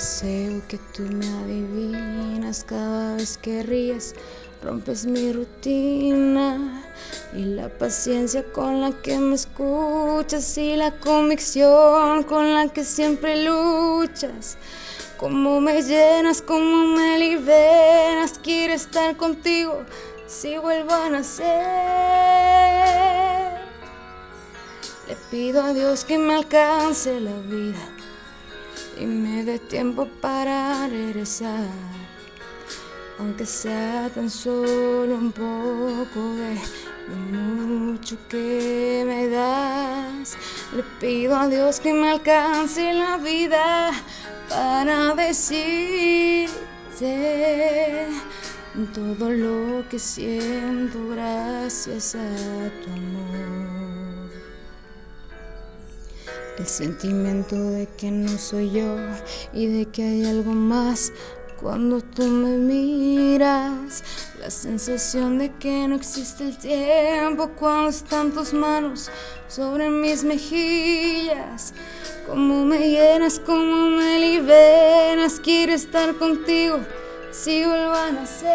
Deseo que tú me adivinas, cada vez que ríes, rompes mi rutina. Y la paciencia con la que me escuchas y la convicción con la que siempre luchas. Cómo me llenas, cómo me liberas, quiero estar contigo si vuelvo a nacer. Le pido a Dios que me alcance la vida y me dé tiempo para regresar, aunque sea tan solo un poco de lo mucho que me das. Le pido a Dios que me alcance la vida para decirte todo lo que siento gracias a tu amor. El sentimiento de que no soy yo y de que hay algo más cuando tú me miras. La sensación de que no existe el tiempo cuando están tus manos sobre mis mejillas. Cómo me llenas, cómo me liberas, quiero estar contigo si vuelvo a nacer.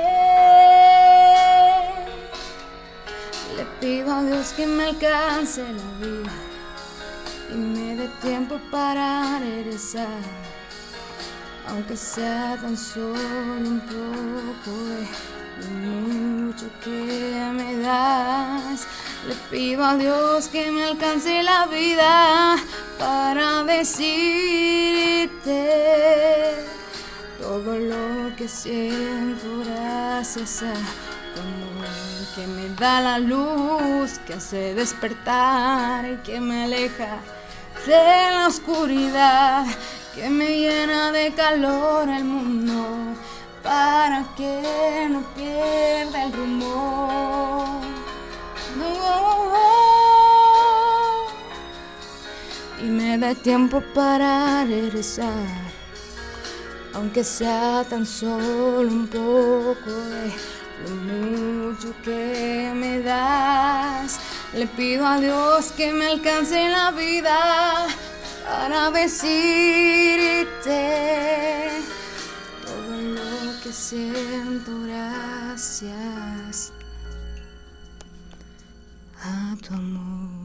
Le pido a Dios que me alcance la vida tiempo para regresar, aunque sea tan solo un poco de mucho que me das. Le pido a Dios que me alcance la vida para decirte todo lo que siento gracias a tu amor que me da la luz, que hace despertar y que me aleja de la oscuridad, que me llena de calor el mundo para que no pierda el rumbo. Y me da tiempo para regresar, aunque sea tan solo un poco de lo mucho que me das. Le pido a Dios que me alcance la vida para decirte todo lo que siento gracias a tu amor.